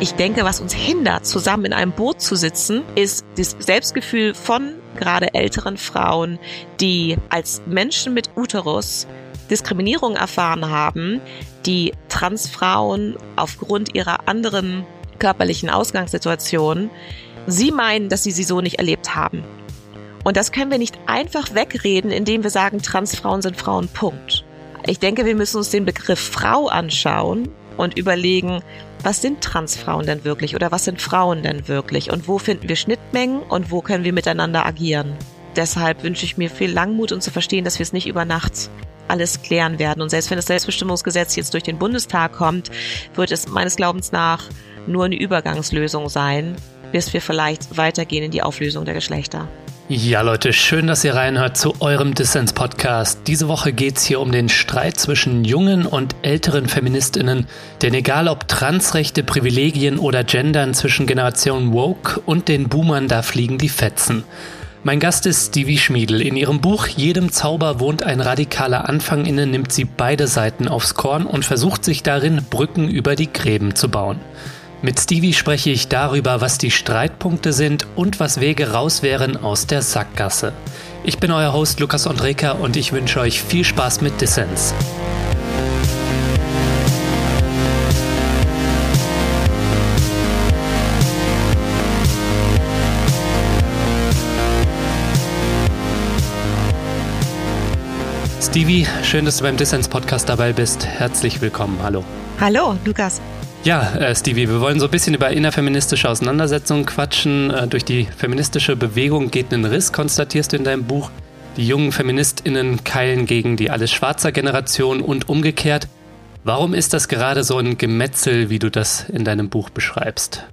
Ich denke, was uns hindert, zusammen in einem Boot zu sitzen, ist das Selbstgefühl von gerade älteren Frauen, die als Menschen mit Uterus Diskriminierung erfahren haben, die Transfrauen aufgrund ihrer anderen körperlichen Ausgangssituation, sie meinen, dass sie sie so nicht erlebt haben. Und das können wir nicht einfach wegreden, indem wir sagen, Transfrauen sind Frauen, Punkt. Ich denke, wir müssen uns den Begriff Frau anschauen und überlegen, was sind Transfrauen denn wirklich oder was sind Frauen denn wirklich und wo finden wir Schnittmengen und wo können wir miteinander agieren. Deshalb wünsche ich mir viel Langmut und zu verstehen, dass wir es nicht über Nacht alles klären werden. Und selbst wenn das Selbstbestimmungsgesetz jetzt durch den Bundestag kommt, wird es meines Glaubens nach nur eine Übergangslösung sein, bis wir vielleicht weitergehen in die Auflösung der Geschlechter. Ja, Leute, schön, dass ihr reinhört zu eurem Dissens-Podcast. Diese Woche geht es hier um den Streit zwischen jungen und älteren Feministinnen, denn egal ob Transrechte, Privilegien oder Gendern zwischen Generation Woke und den Boomern, da fliegen die Fetzen. Mein Gast ist Stevie Schmiedel. In ihrem Buch Jedem Zauber wohnt ein radikaler Anfang inne nimmt sie beide Seiten aufs Korn und versucht sich darin, Brücken über die Gräben zu bauen. Mit Stevie spreche ich darüber, was die Streitpunkte sind und was Wege raus wären aus der Sackgasse. Ich bin euer Host Lukas Andreka und ich wünsche euch viel Spaß mit Dissens. Stevie, schön, dass du beim Dissens Podcast dabei bist. Herzlich willkommen. Hallo. Hallo, Lukas. Ja, äh, Stevie, wir wollen so ein bisschen über innerfeministische Auseinandersetzungen quatschen. Äh, durch die feministische Bewegung geht ein Riss, konstatierst du in deinem Buch. Die jungen FeministInnen keilen gegen die alles schwarzer Generation und umgekehrt. Warum ist das gerade so ein Gemetzel, wie du das in deinem Buch beschreibst?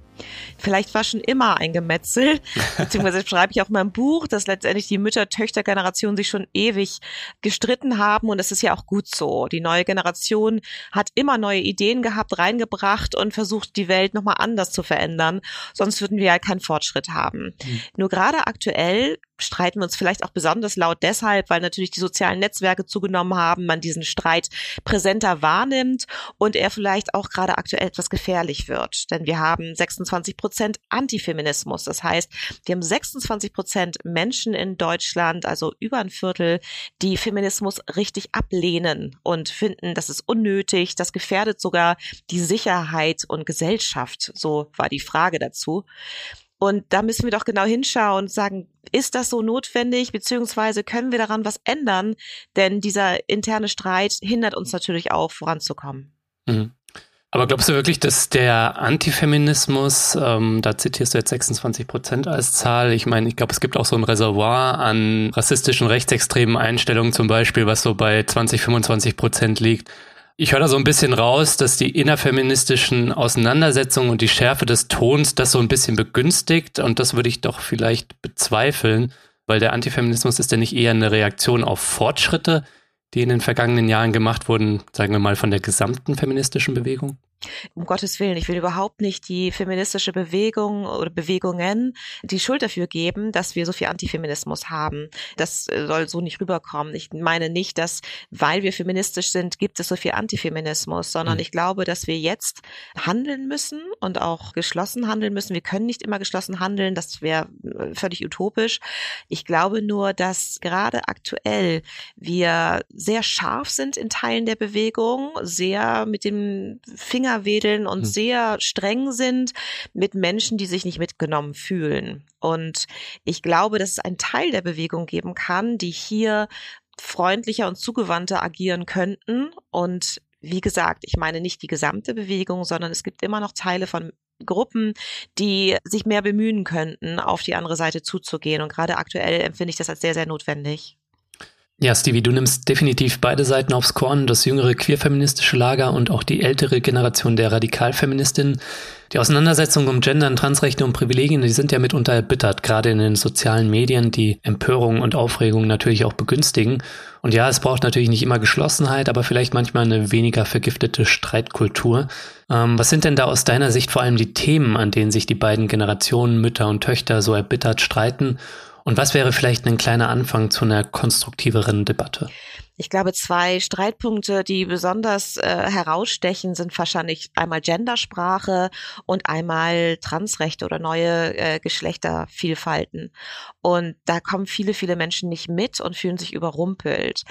Vielleicht war schon immer ein Gemetzel, beziehungsweise schreibe ich auch in meinem Buch, dass letztendlich die Mütter-Töchter-Generation sich schon ewig gestritten haben und das ist ja auch gut so. Die neue Generation hat immer neue Ideen gehabt, reingebracht und versucht, die Welt nochmal anders zu verändern, sonst würden wir ja keinen Fortschritt haben. Mhm. Nur gerade aktuell streiten wir uns vielleicht auch besonders laut deshalb, weil natürlich die sozialen Netzwerke zugenommen haben, man diesen Streit präsenter wahrnimmt und er vielleicht auch gerade aktuell etwas gefährlich wird. Denn wir haben 26 Prozent Antifeminismus. Das heißt, wir haben 26 Prozent Menschen in Deutschland, also über ein Viertel, die Feminismus richtig ablehnen und finden, das ist unnötig, das gefährdet sogar die Sicherheit und Gesellschaft. So war die Frage dazu. Und da müssen wir doch genau hinschauen und sagen, ist das so notwendig, beziehungsweise können wir daran was ändern? Denn dieser interne Streit hindert uns natürlich auch, voranzukommen. Mhm. Aber glaubst du wirklich, dass der Antifeminismus, ähm, da zitierst du jetzt 26 Prozent als Zahl, ich meine, ich glaube, es gibt auch so ein Reservoir an rassistischen, rechtsextremen Einstellungen zum Beispiel, was so bei 20, 25 Prozent liegt. Ich höre da so ein bisschen raus, dass die innerfeministischen Auseinandersetzungen und die Schärfe des Tons das so ein bisschen begünstigt und das würde ich doch vielleicht bezweifeln, weil der Antifeminismus ist ja nicht eher eine Reaktion auf Fortschritte, die in den vergangenen Jahren gemacht wurden, sagen wir mal, von der gesamten feministischen Bewegung? Um Gottes Willen, ich will überhaupt nicht die feministische Bewegung oder Bewegungen die Schuld dafür geben, dass wir so viel Antifeminismus haben. Das äh, soll so nicht rüberkommen. Ich meine nicht, dass, weil wir feministisch sind, gibt es so viel Antifeminismus, sondern mhm. ich glaube, dass wir jetzt handeln müssen und auch geschlossen handeln müssen. Wir können nicht immer geschlossen handeln, das wäre äh, völlig utopisch. Ich glaube nur, dass gerade aktuell wir sehr scharf sind in Teilen der Bewegung, sehr mit dem Finger Finger wedeln und hm. sehr streng sind mit Menschen, die sich nicht mitgenommen fühlen. Und ich glaube, dass es einen Teil der Bewegung geben kann, die hier freundlicher und zugewandter agieren könnten. Und wie gesagt, ich meine nicht die gesamte Bewegung, sondern es gibt immer noch Teile von Gruppen, die sich mehr bemühen könnten, auf die andere Seite zuzugehen. Und gerade aktuell empfinde ich das als sehr, sehr notwendig. Ja, Stevie, du nimmst definitiv beide Seiten aufs Korn, das jüngere queerfeministische Lager und auch die ältere Generation der Radikalfeministinnen. Die Auseinandersetzungen um Gender, Transrechte und Privilegien, die sind ja mitunter erbittert, gerade in den sozialen Medien, die Empörung und Aufregung natürlich auch begünstigen. Und ja, es braucht natürlich nicht immer Geschlossenheit, aber vielleicht manchmal eine weniger vergiftete Streitkultur. Ähm, was sind denn da aus deiner Sicht vor allem die Themen, an denen sich die beiden Generationen Mütter und Töchter so erbittert streiten? Und was wäre vielleicht ein kleiner Anfang zu einer konstruktiveren Debatte? Ich glaube, zwei Streitpunkte, die besonders äh, herausstechen, sind wahrscheinlich einmal Gendersprache und einmal Transrechte oder neue äh, Geschlechtervielfalten. Und da kommen viele, viele Menschen nicht mit und fühlen sich überrumpelt.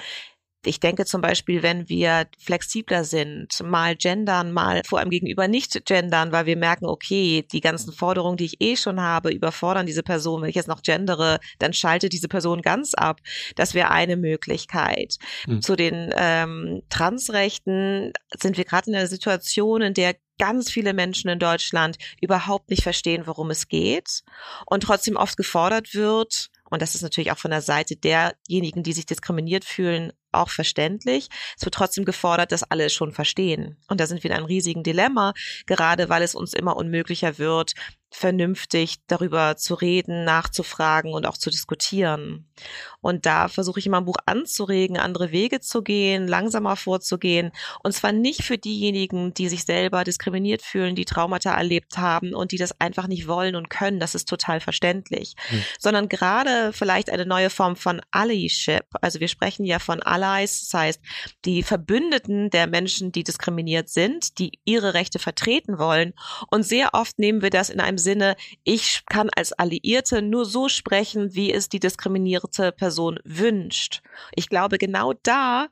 Ich denke zum Beispiel, wenn wir flexibler sind, mal gendern, mal vor allem gegenüber nicht gendern, weil wir merken, okay, die ganzen Forderungen, die ich eh schon habe, überfordern diese Person. Wenn ich jetzt noch gendere, dann schaltet diese Person ganz ab. Das wäre eine Möglichkeit. Mhm. Zu den ähm, Transrechten sind wir gerade in einer Situation, in der ganz viele Menschen in Deutschland überhaupt nicht verstehen, worum es geht und trotzdem oft gefordert wird, und das ist natürlich auch von der Seite derjenigen, die sich diskriminiert fühlen, auch verständlich. Es wird trotzdem gefordert, dass alle es schon verstehen. Und da sind wir in einem riesigen Dilemma, gerade weil es uns immer unmöglicher wird, vernünftig darüber zu reden, nachzufragen und auch zu diskutieren. Und da versuche ich immer ein Buch anzuregen, andere Wege zu gehen, langsamer vorzugehen. Und zwar nicht für diejenigen, die sich selber diskriminiert fühlen, die Traumata erlebt haben und die das einfach nicht wollen und können. Das ist total verständlich. Mhm. Sondern gerade vielleicht eine neue Form von Allyship. Also wir sprechen ja von Allies, das heißt die Verbündeten der Menschen, die diskriminiert sind, die ihre Rechte vertreten wollen. Und sehr oft nehmen wir das in einem Sinne, ich kann als Alliierte nur so sprechen, wie es die diskriminierte Person wünscht. Ich glaube, genau da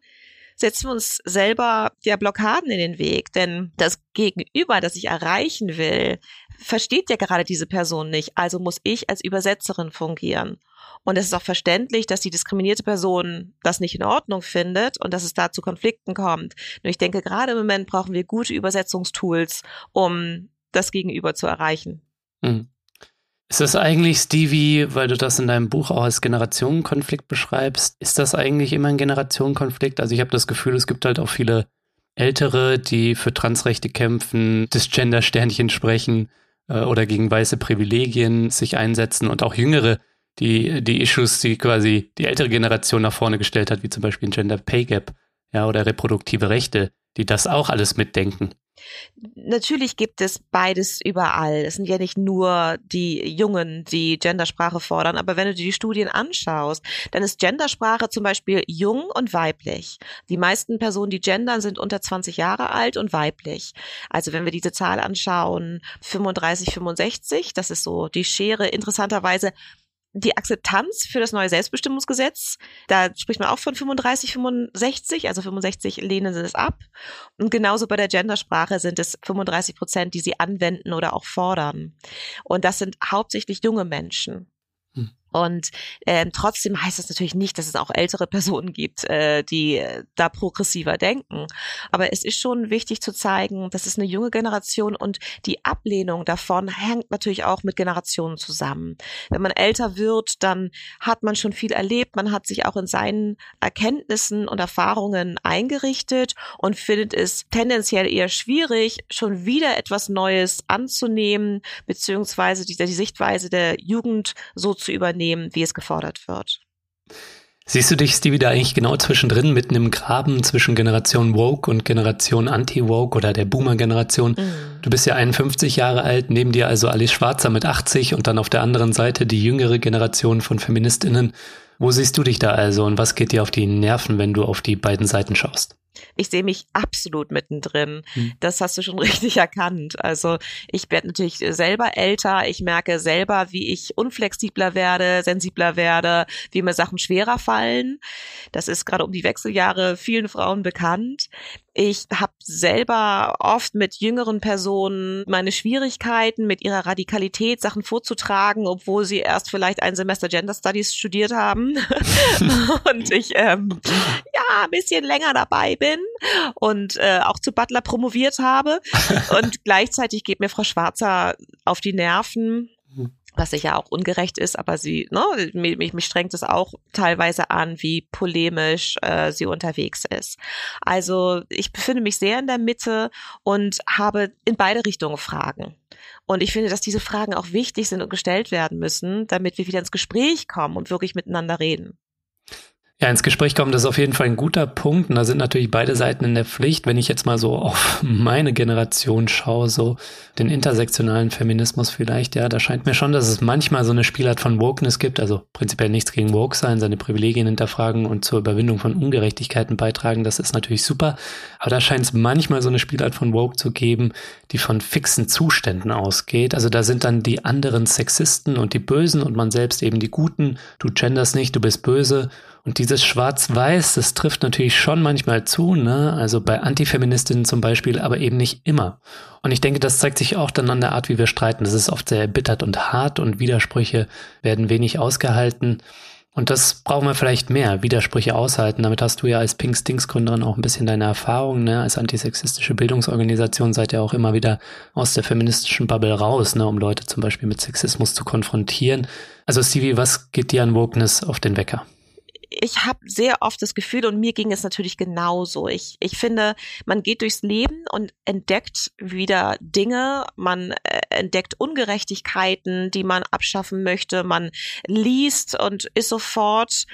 setzen wir uns selber ja Blockaden in den Weg, denn das Gegenüber, das ich erreichen will, versteht ja gerade diese Person nicht, also muss ich als Übersetzerin fungieren. Und es ist auch verständlich, dass die diskriminierte Person das nicht in Ordnung findet und dass es da zu Konflikten kommt. Nur ich denke, gerade im Moment brauchen wir gute Übersetzungstools, um das Gegenüber zu erreichen. Mhm. Ist das eigentlich, Stevie, weil du das in deinem Buch auch als Generationenkonflikt beschreibst, ist das eigentlich immer ein Generationenkonflikt? Also ich habe das Gefühl, es gibt halt auch viele Ältere, die für Transrechte kämpfen, das Gender-Sternchen sprechen äh, oder gegen weiße Privilegien sich einsetzen und auch Jüngere, die die Issues, die quasi die ältere Generation nach vorne gestellt hat, wie zum Beispiel ein Gender Pay Gap ja, oder reproduktive Rechte, die das auch alles mitdenken. Natürlich gibt es beides überall. Es sind ja nicht nur die Jungen, die Gendersprache fordern, aber wenn du dir die Studien anschaust, dann ist Gendersprache zum Beispiel jung und weiblich. Die meisten Personen, die gendern, sind unter 20 Jahre alt und weiblich. Also wenn wir diese Zahl anschauen, 35, 65, das ist so die Schere. Interessanterweise die Akzeptanz für das neue Selbstbestimmungsgesetz, da spricht man auch von 35, 65, also 65 lehnen sie es ab. Und genauso bei der Gendersprache sind es 35 Prozent, die sie anwenden oder auch fordern. Und das sind hauptsächlich junge Menschen. Und ähm, trotzdem heißt das natürlich nicht, dass es auch ältere Personen gibt, äh, die äh, da progressiver denken. Aber es ist schon wichtig zu zeigen, das ist eine junge Generation und die Ablehnung davon hängt natürlich auch mit Generationen zusammen. Wenn man älter wird, dann hat man schon viel erlebt, man hat sich auch in seinen Erkenntnissen und Erfahrungen eingerichtet und findet es tendenziell eher schwierig, schon wieder etwas Neues anzunehmen, beziehungsweise die, die Sichtweise der Jugend so zu übernehmen nehmen, wie es gefordert wird. Siehst du dich, Stevie, da eigentlich genau zwischendrin, mitten im Graben zwischen Generation Woke und Generation Anti-Woke oder der Boomer-Generation? Mhm. Du bist ja 51 Jahre alt, neben dir also Alice Schwarzer mit 80 und dann auf der anderen Seite die jüngere Generation von FeministInnen. Wo siehst du dich da also und was geht dir auf die Nerven, wenn du auf die beiden Seiten schaust? Ich sehe mich absolut mittendrin. Mhm. Das hast du schon richtig erkannt. Also ich werde natürlich selber älter. Ich merke selber, wie ich unflexibler werde, sensibler werde, wie mir Sachen schwerer fallen. Das ist gerade um die Wechseljahre vielen Frauen bekannt. Ich habe selber oft mit jüngeren Personen meine Schwierigkeiten mit ihrer Radikalität, Sachen vorzutragen, obwohl sie erst vielleicht ein Semester Gender Studies studiert haben und ich ähm, ja ein bisschen länger dabei bin und äh, auch zu Butler promoviert habe. Und gleichzeitig geht mir Frau Schwarzer auf die Nerven was sicher auch ungerecht ist, aber sie, ne, mich, mich strengt es auch teilweise an, wie polemisch äh, sie unterwegs ist. Also ich befinde mich sehr in der Mitte und habe in beide Richtungen Fragen. Und ich finde, dass diese Fragen auch wichtig sind und gestellt werden müssen, damit wir wieder ins Gespräch kommen und wirklich miteinander reden. Ja, ins Gespräch kommen, das ist auf jeden Fall ein guter Punkt. Und da sind natürlich beide Seiten in der Pflicht. Wenn ich jetzt mal so auf meine Generation schaue, so den intersektionalen Feminismus vielleicht, ja, da scheint mir schon, dass es manchmal so eine Spielart von Wokeness gibt. Also prinzipiell nichts gegen Woke sein, seine Privilegien hinterfragen und zur Überwindung von Ungerechtigkeiten beitragen. Das ist natürlich super. Aber da scheint es manchmal so eine Spielart von Woke zu geben, die von fixen Zuständen ausgeht. Also da sind dann die anderen Sexisten und die Bösen und man selbst eben die Guten. Du genders nicht, du bist böse. Und dieses Schwarz-Weiß, das trifft natürlich schon manchmal zu, ne? Also bei Antifeministinnen zum Beispiel, aber eben nicht immer. Und ich denke, das zeigt sich auch dann an der Art, wie wir streiten. Das ist oft sehr erbittert und hart und Widersprüche werden wenig ausgehalten. Und das brauchen wir vielleicht mehr, Widersprüche aushalten. Damit hast du ja als Pink Stinks Gründerin auch ein bisschen deine Erfahrung, ne? Als antisexistische Bildungsorganisation seid ihr auch immer wieder aus der feministischen Bubble raus, ne? Um Leute zum Beispiel mit Sexismus zu konfrontieren. Also Stevie, was geht dir an Wokeness auf den Wecker? Ich habe sehr oft das Gefühl, und mir ging es natürlich genauso. Ich, ich finde, man geht durchs Leben und entdeckt wieder Dinge, man äh, entdeckt Ungerechtigkeiten, die man abschaffen möchte, man liest und ist sofort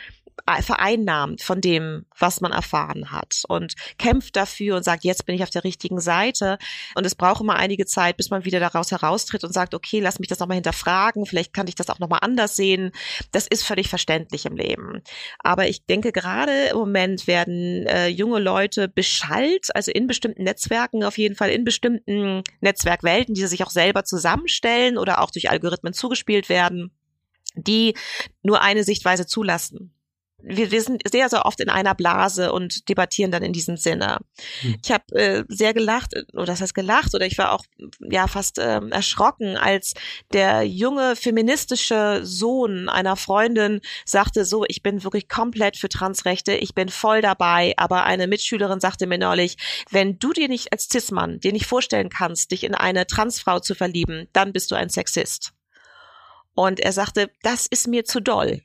vereinnahmt von dem, was man erfahren hat und kämpft dafür und sagt, jetzt bin ich auf der richtigen Seite. Und es braucht immer einige Zeit, bis man wieder daraus heraustritt und sagt, okay, lass mich das nochmal hinterfragen, vielleicht kann ich das auch nochmal anders sehen. Das ist völlig verständlich im Leben. Aber ich denke, gerade im Moment werden äh, junge Leute beschallt, also in bestimmten Netzwerken, auf jeden Fall in bestimmten Netzwerkwelten, die sie sich auch selber zusammenstellen oder auch durch Algorithmen zugespielt werden die nur eine Sichtweise zulassen wir, wir sind sehr, sehr oft in einer Blase und debattieren dann in diesem Sinne. Hm. Ich habe äh, sehr gelacht, oder das heißt gelacht, oder ich war auch ja fast äh, erschrocken, als der junge feministische Sohn einer Freundin sagte, so, ich bin wirklich komplett für Transrechte, ich bin voll dabei, aber eine Mitschülerin sagte mir neulich, wenn du dir nicht als Cis-Mann dir nicht vorstellen kannst, dich in eine Transfrau zu verlieben, dann bist du ein Sexist. Und er sagte, das ist mir zu doll.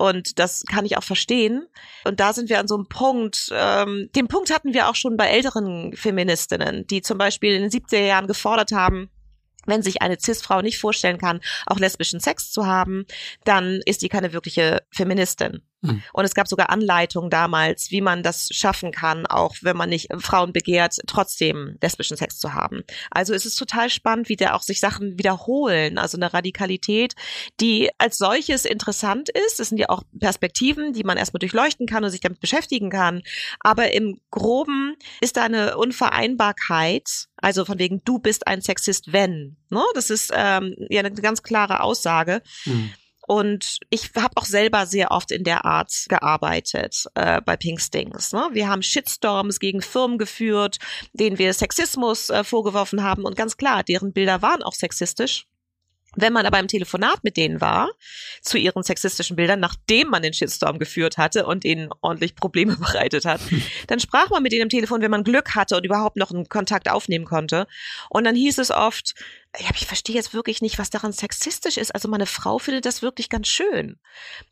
Und das kann ich auch verstehen. Und da sind wir an so einem Punkt, ähm, den Punkt hatten wir auch schon bei älteren Feministinnen, die zum Beispiel in den 70er Jahren gefordert haben, wenn sich eine Cis-Frau nicht vorstellen kann, auch lesbischen Sex zu haben, dann ist die keine wirkliche Feministin. Mhm. Und es gab sogar Anleitungen damals, wie man das schaffen kann, auch wenn man nicht Frauen begehrt, trotzdem lesbischen Sex zu haben. Also es ist total spannend, wie da auch sich Sachen wiederholen. Also eine Radikalität, die als solches interessant ist. Das sind ja auch Perspektiven, die man erstmal durchleuchten kann und sich damit beschäftigen kann. Aber im Groben ist da eine Unvereinbarkeit. Also von wegen, du bist ein Sexist, wenn. Ne? Das ist ähm, ja eine ganz klare Aussage. Mhm. Und ich habe auch selber sehr oft in der Art gearbeitet äh, bei Pinkstings. Ne? Wir haben Shitstorms gegen Firmen geführt, denen wir Sexismus äh, vorgeworfen haben. Und ganz klar, deren Bilder waren auch sexistisch. Wenn man aber im Telefonat mit denen war, zu ihren sexistischen Bildern, nachdem man den Shitstorm geführt hatte und ihnen ordentlich Probleme bereitet hat, dann sprach man mit ihnen im Telefon, wenn man Glück hatte und überhaupt noch einen Kontakt aufnehmen konnte. Und dann hieß es oft, ja, ich verstehe jetzt wirklich nicht, was daran sexistisch ist. Also meine Frau findet das wirklich ganz schön.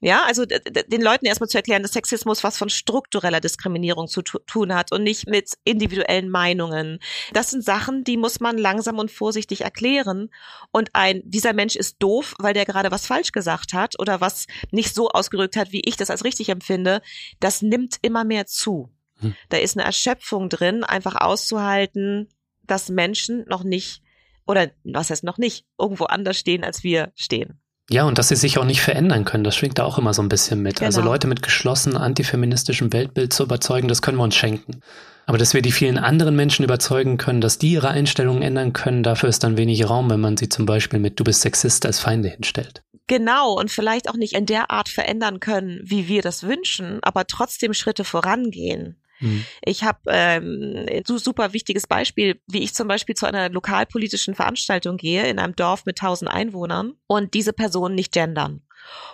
Ja, also den Leuten erstmal zu erklären, dass Sexismus was von struktureller Diskriminierung zu tun hat und nicht mit individuellen Meinungen. Das sind Sachen, die muss man langsam und vorsichtig erklären. Und ein, dieser Mensch ist doof, weil der gerade was falsch gesagt hat oder was nicht so ausgerückt hat, wie ich das als richtig empfinde. Das nimmt immer mehr zu. Hm. Da ist eine Erschöpfung drin, einfach auszuhalten, dass Menschen noch nicht oder was heißt noch nicht, irgendwo anders stehen, als wir stehen. Ja, und dass sie sich auch nicht verändern können, das schwingt da auch immer so ein bisschen mit. Also genau. Also Leute mit geschlossenem antifeministischem Weltbild zu überzeugen, das können wir uns schenken. Aber dass wir die vielen anderen Menschen überzeugen können, dass die ihre Einstellungen ändern können, dafür ist dann wenig Raum, wenn man sie zum Beispiel mit Du bist Sexist als Feinde hinstellt. Genau, und vielleicht auch nicht in der Art verändern können, wie wir das wünschen, aber trotzdem Schritte vorangehen. Mhm. Ich habe ähm, so super wichtiges Beispiel, wie ich zum Beispiel zu einer lokalpolitischen Veranstaltung gehe in einem Dorf mit 1000 Einwohnern und diese Personen nicht gendern.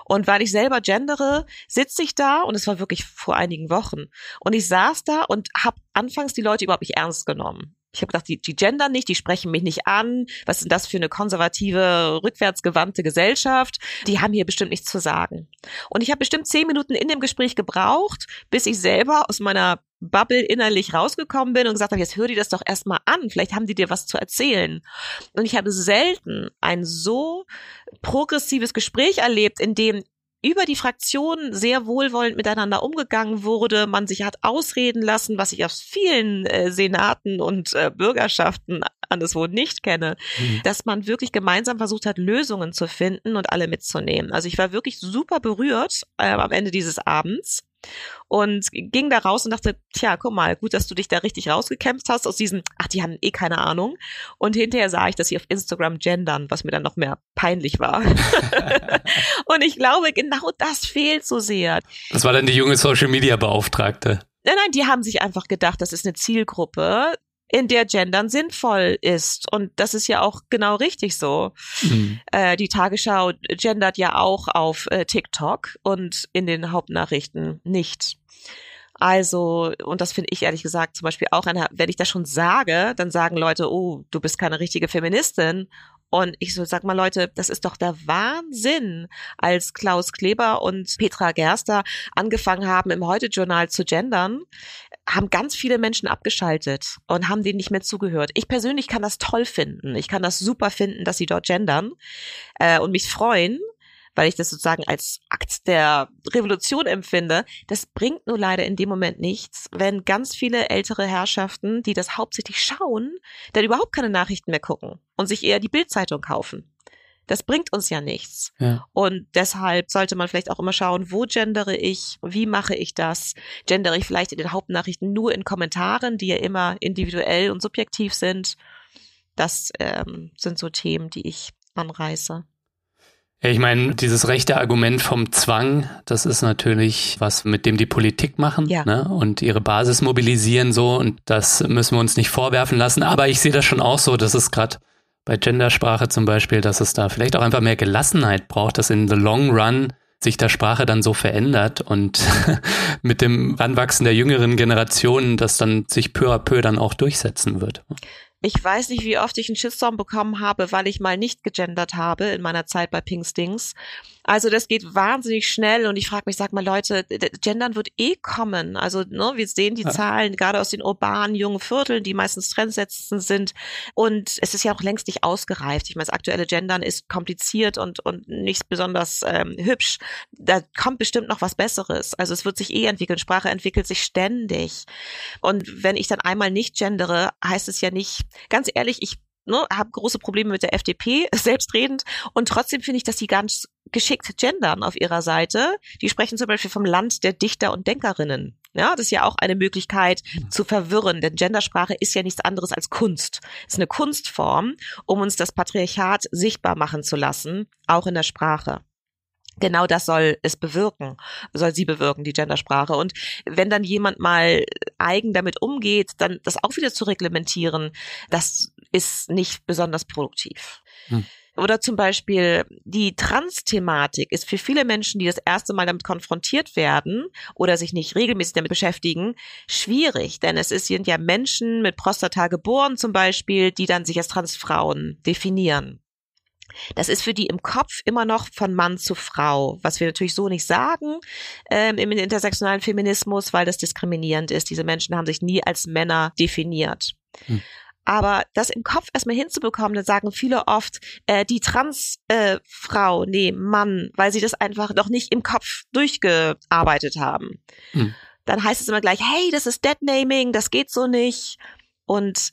Und weil ich selber gendere, sitze ich da und es war wirklich vor einigen Wochen. Und ich saß da und habe anfangs die Leute überhaupt nicht ernst genommen. Ich habe gedacht, die, die gendern nicht, die sprechen mich nicht an. Was ist das für eine konservative, rückwärtsgewandte Gesellschaft? Die haben hier bestimmt nichts zu sagen. Und ich habe bestimmt zehn Minuten in dem Gespräch gebraucht, bis ich selber aus meiner Bubble innerlich rausgekommen bin und gesagt habe, jetzt hör dir das doch erstmal an, vielleicht haben die dir was zu erzählen. Und ich habe selten ein so progressives Gespräch erlebt, in dem über die Fraktion sehr wohlwollend miteinander umgegangen wurde, man sich hat ausreden lassen, was ich aus vielen äh, Senaten und äh, Bürgerschaften anderswo nicht kenne, mhm. dass man wirklich gemeinsam versucht hat, Lösungen zu finden und alle mitzunehmen. Also ich war wirklich super berührt äh, am Ende dieses Abends und ging da raus und dachte, tja, guck mal, gut, dass du dich da richtig rausgekämpft hast aus diesen, ach, die haben eh keine Ahnung. Und hinterher sah ich, dass sie auf Instagram gendern, was mir dann noch mehr peinlich war. und ich glaube, genau das fehlt so sehr. Das war dann die junge Social Media Beauftragte. Nein, nein, die haben sich einfach gedacht, das ist eine Zielgruppe, in der Gendern sinnvoll ist. Und das ist ja auch genau richtig so. Mhm. Äh, die Tagesschau gendert ja auch auf äh, TikTok und in den Hauptnachrichten nicht. Also, und das finde ich ehrlich gesagt zum Beispiel auch, eine, wenn ich das schon sage, dann sagen Leute, oh, du bist keine richtige Feministin. Und ich so, sag mal Leute, das ist doch der Wahnsinn, als Klaus Kleber und Petra Gerster angefangen haben, im Heute-Journal zu gendern, haben ganz viele Menschen abgeschaltet und haben denen nicht mehr zugehört. Ich persönlich kann das toll finden. Ich kann das super finden, dass sie dort gendern äh, und mich freuen weil ich das sozusagen als Akt der Revolution empfinde. Das bringt nur leider in dem Moment nichts, wenn ganz viele ältere Herrschaften, die das hauptsächlich schauen, dann überhaupt keine Nachrichten mehr gucken und sich eher die Bildzeitung kaufen. Das bringt uns ja nichts. Ja. Und deshalb sollte man vielleicht auch immer schauen, wo gendere ich, wie mache ich das? Gendere ich vielleicht in den Hauptnachrichten nur in Kommentaren, die ja immer individuell und subjektiv sind? Das ähm, sind so Themen, die ich anreiße. Ja, ich meine, dieses rechte Argument vom Zwang, das ist natürlich was, mit dem die Politik machen ja. ne? und ihre Basis mobilisieren so und das müssen wir uns nicht vorwerfen lassen. Aber ich sehe das schon auch so, dass es gerade bei Gendersprache zum Beispiel, dass es da vielleicht auch einfach mehr Gelassenheit braucht, dass in the long run sich der Sprache dann so verändert und mit dem Ranwachsen der jüngeren Generationen das dann sich peu à peu dann auch durchsetzen wird. Ich weiß nicht, wie oft ich einen Shitstorm bekommen habe, weil ich mal nicht gegendert habe in meiner Zeit bei Pinkstings. Also das geht wahnsinnig schnell und ich frage mich, sag mal Leute, gendern wird eh kommen. Also ne, wir sehen die ja. Zahlen gerade aus den urbanen jungen Vierteln, die meistens trendsetzend sind und es ist ja auch längst nicht ausgereift. Ich meine, das aktuelle Gendern ist kompliziert und und nicht besonders ähm, hübsch. Da kommt bestimmt noch was Besseres. Also es wird sich eh entwickeln. Sprache entwickelt sich ständig. Und wenn ich dann einmal nicht gendere, heißt es ja nicht, ganz ehrlich, ich ne, habe große Probleme mit der FDP, selbstredend. Und trotzdem finde ich, dass die ganz geschickt gendern auf ihrer Seite. Die sprechen zum Beispiel vom Land der Dichter und Denkerinnen. Ja, das ist ja auch eine Möglichkeit mhm. zu verwirren, denn Gendersprache ist ja nichts anderes als Kunst. Es ist eine Kunstform, um uns das Patriarchat sichtbar machen zu lassen, auch in der Sprache. Genau das soll es bewirken, soll sie bewirken, die Gendersprache. Und wenn dann jemand mal eigen damit umgeht, dann das auch wieder zu reglementieren, das ist nicht besonders produktiv. Hm. Oder zum Beispiel die Trans-Thematik ist für viele Menschen, die das erste Mal damit konfrontiert werden oder sich nicht regelmäßig damit beschäftigen, schwierig. Denn es sind ja Menschen mit Prostata geboren zum Beispiel, die dann sich als Transfrauen definieren. Das ist für die im Kopf immer noch von Mann zu Frau, was wir natürlich so nicht sagen ähm, im intersektionalen Feminismus, weil das diskriminierend ist. Diese Menschen haben sich nie als Männer definiert. Hm. Aber das im Kopf erstmal hinzubekommen, dann sagen viele oft, äh, die Transfrau, äh, nee, Mann, weil sie das einfach noch nicht im Kopf durchgearbeitet haben. Hm. Dann heißt es immer gleich, hey, das ist Deadnaming, das geht so nicht. Und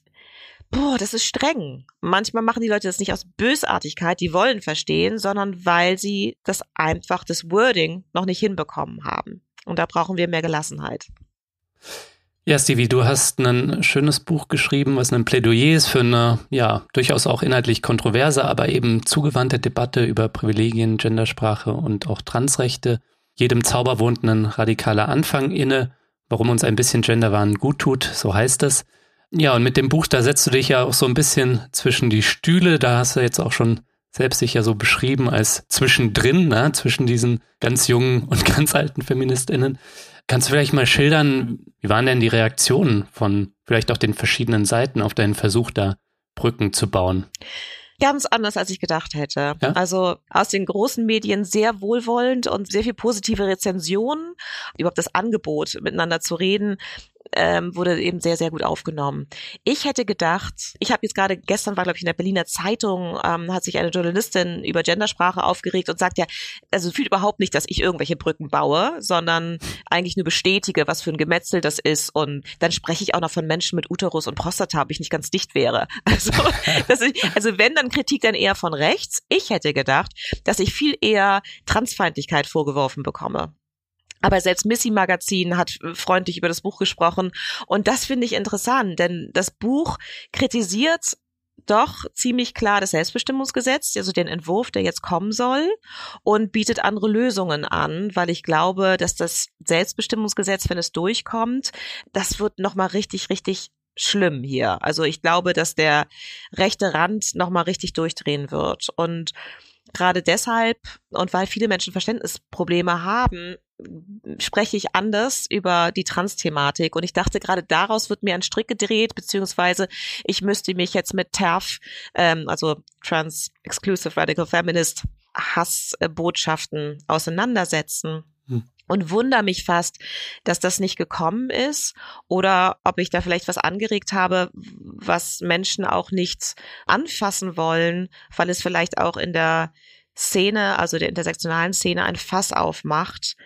boah, das ist streng. Manchmal machen die Leute das nicht aus Bösartigkeit, die wollen verstehen, sondern weil sie das einfach, das Wording noch nicht hinbekommen haben. Und da brauchen wir mehr Gelassenheit. Ja, Stevie, du hast ein schönes Buch geschrieben, was ein Plädoyer ist für eine, ja, durchaus auch inhaltlich kontroverse, aber eben zugewandte Debatte über Privilegien, Gendersprache und auch Transrechte. Jedem Zauber wohnt ein radikaler Anfang inne, warum uns ein bisschen Genderwahn gut tut, so heißt es. Ja, und mit dem Buch, da setzt du dich ja auch so ein bisschen zwischen die Stühle. Da hast du jetzt auch schon selbst dich ja so beschrieben als zwischendrin, ne? zwischen diesen ganz jungen und ganz alten FeministInnen. Kannst du vielleicht mal schildern, wie waren denn die Reaktionen von vielleicht auch den verschiedenen Seiten auf deinen Versuch, da Brücken zu bauen? ganz anders, als ich gedacht hätte. Ja? Also aus den großen Medien sehr wohlwollend und sehr viel positive Rezensionen, überhaupt das Angebot, miteinander zu reden, ähm, wurde eben sehr, sehr gut aufgenommen. Ich hätte gedacht, ich habe jetzt gerade, gestern war, glaube ich, in der Berliner Zeitung, ähm, hat sich eine Journalistin über Gendersprache aufgeregt und sagt ja, also fühlt überhaupt nicht, dass ich irgendwelche Brücken baue, sondern eigentlich nur bestätige, was für ein Gemetzel das ist. Und dann spreche ich auch noch von Menschen mit Uterus und Prostata, ob ich nicht ganz dicht wäre. Also, ich, also wenn dann Kritik dann eher von rechts. Ich hätte gedacht, dass ich viel eher Transfeindlichkeit vorgeworfen bekomme. Aber selbst Missy Magazin hat freundlich über das Buch gesprochen. Und das finde ich interessant, denn das Buch kritisiert doch ziemlich klar das Selbstbestimmungsgesetz, also den Entwurf, der jetzt kommen soll, und bietet andere Lösungen an, weil ich glaube, dass das Selbstbestimmungsgesetz, wenn es durchkommt, das wird nochmal richtig, richtig schlimm hier. Also ich glaube, dass der rechte Rand nochmal richtig durchdrehen wird. Und gerade deshalb und weil viele Menschen Verständnisprobleme haben, spreche ich anders über die Trans-Thematik. Und ich dachte, gerade daraus wird mir ein Strick gedreht, beziehungsweise ich müsste mich jetzt mit TERF, ähm, also Trans Exclusive Radical Feminist, Hassbotschaften auseinandersetzen. Hm. Und wundere mich fast, dass das nicht gekommen ist oder ob ich da vielleicht was angeregt habe, was Menschen auch nicht anfassen wollen, weil es vielleicht auch in der Szene, also der intersektionalen Szene, ein Fass aufmacht,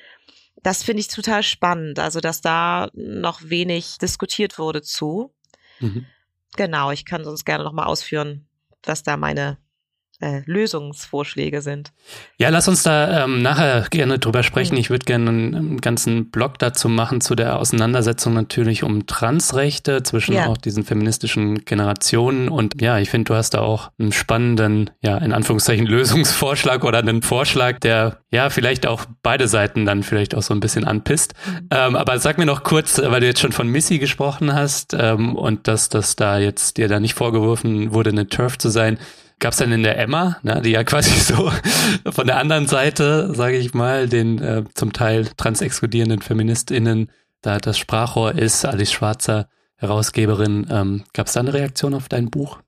das finde ich total spannend, also dass da noch wenig diskutiert wurde zu. Mhm. Genau, ich kann sonst gerne nochmal ausführen, was da meine äh, Lösungsvorschläge sind. Ja, lass uns da ähm, nachher gerne drüber sprechen. Mhm. Ich würde gerne einen, einen, ganzen Blog dazu machen, zu der Auseinandersetzung natürlich um Transrechte zwischen ja. auch diesen feministischen Generationen. Und ja, ich finde, du hast da auch einen spannenden, ja, in Anführungszeichen Lösungsvorschlag oder einen Vorschlag, der ja vielleicht auch beide Seiten dann vielleicht auch so ein bisschen anpisst. Mhm. Ähm, aber sag mir noch kurz, weil du jetzt schon von Missy gesprochen hast ähm, und dass das da jetzt dir da nicht vorgeworfen wurde, eine Turf zu sein gab es dann in der Emma, ne, die ja quasi so von der anderen Seite, sage ich mal, den äh, zum Teil transexkludierenden FeministInnen da das Sprachrohr ist, Alice Schwarzer, Herausgeberin. Ähm, gab es da eine Reaktion auf dein Buch?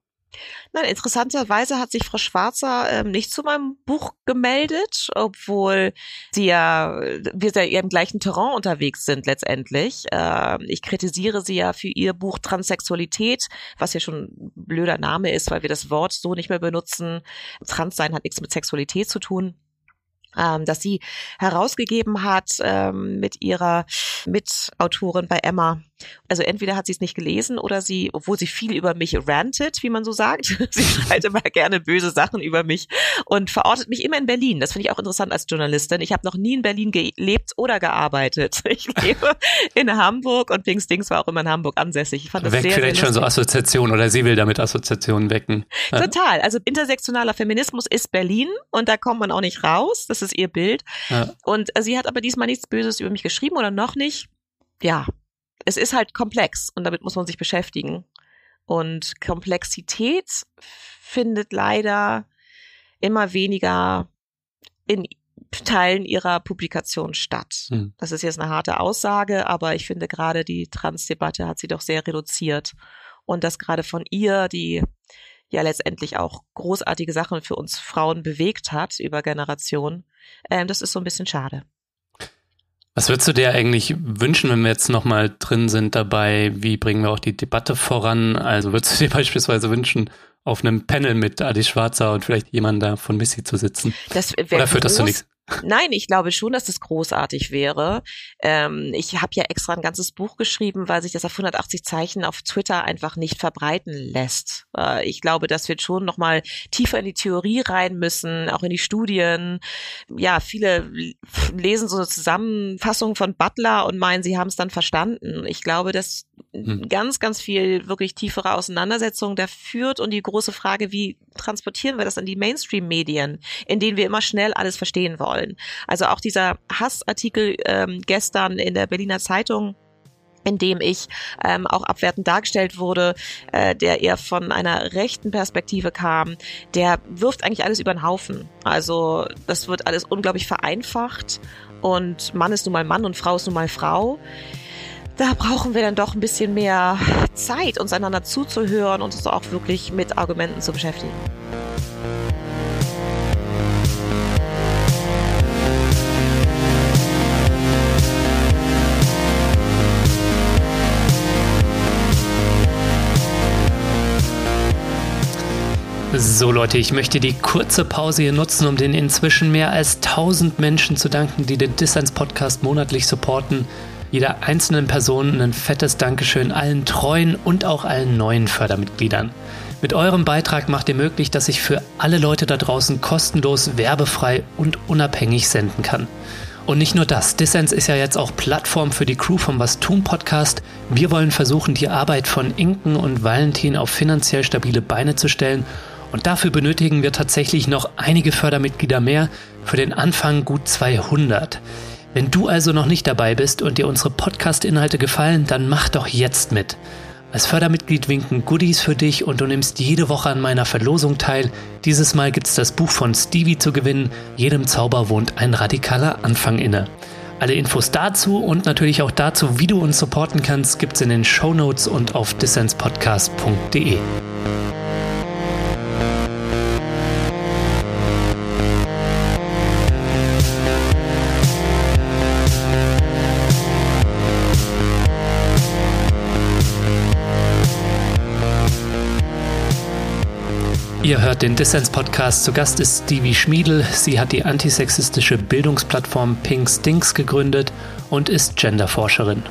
Nein, interessanterweise hat sich Frau Schwarzer ähm, nicht zu meinem Buch gemeldet, obwohl sie ja, wir ja im gleichen Terrain unterwegs sind letztendlich. Äh, ich kritisiere sie ja für ihr Buch Transsexualität, was ja schon ein blöder Name ist, weil wir das Wort so nicht mehr benutzen. Transsein hat nichts mit Sexualität zu tun ähm, das sie herausgegeben hat ähm, mit ihrer Mitautorin bei Emma. Also entweder hat sie es nicht gelesen oder sie, obwohl sie viel über mich rantet, wie man so sagt. sie schreibt immer gerne böse Sachen über mich und verortet mich immer in Berlin. Das finde ich auch interessant als Journalistin. Ich habe noch nie in Berlin gelebt oder gearbeitet. Ich lebe in Hamburg und Dings war auch immer in Hamburg ansässig. Ich fand das Weckt sehr, vielleicht sehr schon so Assoziationen oder sie will damit Assoziationen wecken. Total. Also intersektionaler Feminismus ist Berlin und da kommt man auch nicht raus. Das ist ihr Bild. Ja. Und sie hat aber diesmal nichts Böses über mich geschrieben oder noch nicht. Ja, es ist halt komplex und damit muss man sich beschäftigen. Und Komplexität findet leider immer weniger in Teilen ihrer Publikation statt. Hm. Das ist jetzt eine harte Aussage, aber ich finde gerade die Trans-Debatte hat sie doch sehr reduziert. Und das gerade von ihr, die ja letztendlich auch großartige Sachen für uns Frauen bewegt hat über Generationen, ähm, das ist so ein bisschen schade. Was würdest du dir eigentlich wünschen, wenn wir jetzt nochmal drin sind dabei? Wie bringen wir auch die Debatte voran? Also würdest du dir beispielsweise wünschen, auf einem Panel mit Adi Schwarzer und vielleicht jemand da von Missy zu sitzen? Das Oder führt das zu nichts? Nein, ich glaube schon, dass das großartig wäre. Ähm, ich habe ja extra ein ganzes Buch geschrieben, weil sich das auf 180 Zeichen auf Twitter einfach nicht verbreiten lässt. Äh, ich glaube, dass wir schon noch mal tiefer in die Theorie rein müssen, auch in die Studien. Ja, viele lesen so eine Zusammenfassung von Butler und meinen, sie haben es dann verstanden. Ich glaube, dass hm. ganz, ganz viel wirklich tiefere Auseinandersetzung da führt und die große Frage, wie transportieren wir das an die Mainstream-Medien, in denen wir immer schnell alles verstehen wollen. Also auch dieser Hassartikel ähm, gestern in der Berliner Zeitung, in dem ich ähm, auch abwertend dargestellt wurde, äh, der eher von einer rechten Perspektive kam, der wirft eigentlich alles über den Haufen. Also das wird alles unglaublich vereinfacht und Mann ist nun mal Mann und Frau ist nun mal Frau da brauchen wir dann doch ein bisschen mehr Zeit, uns einander zuzuhören und uns auch wirklich mit Argumenten zu beschäftigen. So Leute, ich möchte die kurze Pause hier nutzen, um den inzwischen mehr als 1000 Menschen zu danken, die den Distance Podcast monatlich supporten jeder einzelnen Person ein fettes Dankeschön, allen treuen und auch allen neuen Fördermitgliedern. Mit eurem Beitrag macht ihr möglich, dass ich für alle Leute da draußen kostenlos, werbefrei und unabhängig senden kann. Und nicht nur das, Dissens ist ja jetzt auch Plattform für die Crew vom Was tun Podcast. Wir wollen versuchen, die Arbeit von Inken und Valentin auf finanziell stabile Beine zu stellen und dafür benötigen wir tatsächlich noch einige Fördermitglieder mehr, für den Anfang gut 200. Wenn du also noch nicht dabei bist und dir unsere Podcast-Inhalte gefallen, dann mach doch jetzt mit. Als Fördermitglied winken Goodies für dich und du nimmst jede Woche an meiner Verlosung teil. Dieses Mal gibt's das Buch von Stevie zu gewinnen. Jedem Zauber wohnt ein radikaler Anfang inne. Alle Infos dazu und natürlich auch dazu, wie du uns supporten kannst, gibt's in den Show Notes und auf dissenspodcast.de. Ihr hört den Dissens-Podcast. Zu Gast ist Stevie Schmiedel. Sie hat die antisexistische Bildungsplattform Pink Stinks gegründet und ist Genderforscherin.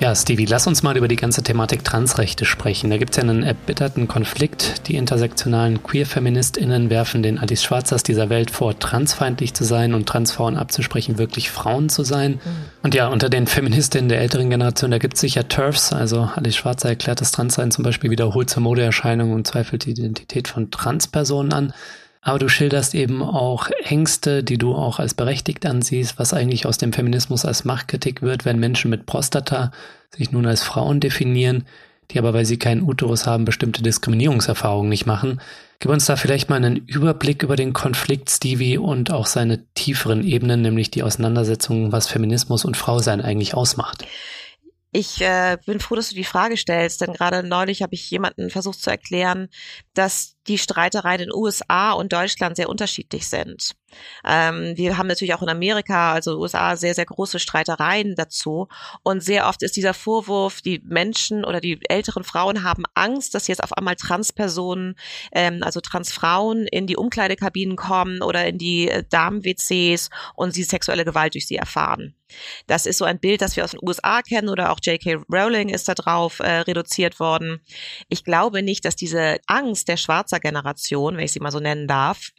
Ja, Stevie, lass uns mal über die ganze Thematik Transrechte sprechen. Da gibt es ja einen erbitterten Konflikt. Die intersektionalen Queer-FeministInnen werfen den Alice Schwarzers dieser Welt vor, transfeindlich zu sein und Transfrauen abzusprechen, wirklich Frauen zu sein. Mhm. Und ja, unter den Feministinnen der älteren Generation, da gibt es sicher TERFs, also Alice Schwarzer erklärt das Transsein zum Beispiel wiederholt zur Modeerscheinung und zweifelt die Identität von Transpersonen an. Aber du schilderst eben auch Ängste, die du auch als berechtigt ansiehst, was eigentlich aus dem Feminismus als Machtkritik wird, wenn Menschen mit Prostata sich nun als Frauen definieren, die aber, weil sie keinen Uterus haben, bestimmte Diskriminierungserfahrungen nicht machen. Gib uns da vielleicht mal einen Überblick über den Konflikt Stevie und auch seine tieferen Ebenen, nämlich die Auseinandersetzung, was Feminismus und Frausein eigentlich ausmacht. Ich äh, bin froh, dass du die Frage stellst, denn gerade neulich habe ich jemanden versucht zu erklären, dass die Streitereien in USA und Deutschland sehr unterschiedlich sind. Ähm, wir haben natürlich auch in Amerika, also USA, sehr, sehr große Streitereien dazu. Und sehr oft ist dieser Vorwurf, die Menschen oder die älteren Frauen haben Angst, dass jetzt auf einmal Transpersonen, ähm, also Transfrauen in die Umkleidekabinen kommen oder in die äh, Damen-WCs und sie sexuelle Gewalt durch sie erfahren. Das ist so ein Bild, das wir aus den USA kennen oder auch J.K. Rowling ist da drauf äh, reduziert worden. Ich glaube nicht, dass diese Angst der schwarzer Generation, wenn ich sie mal so nennen darf,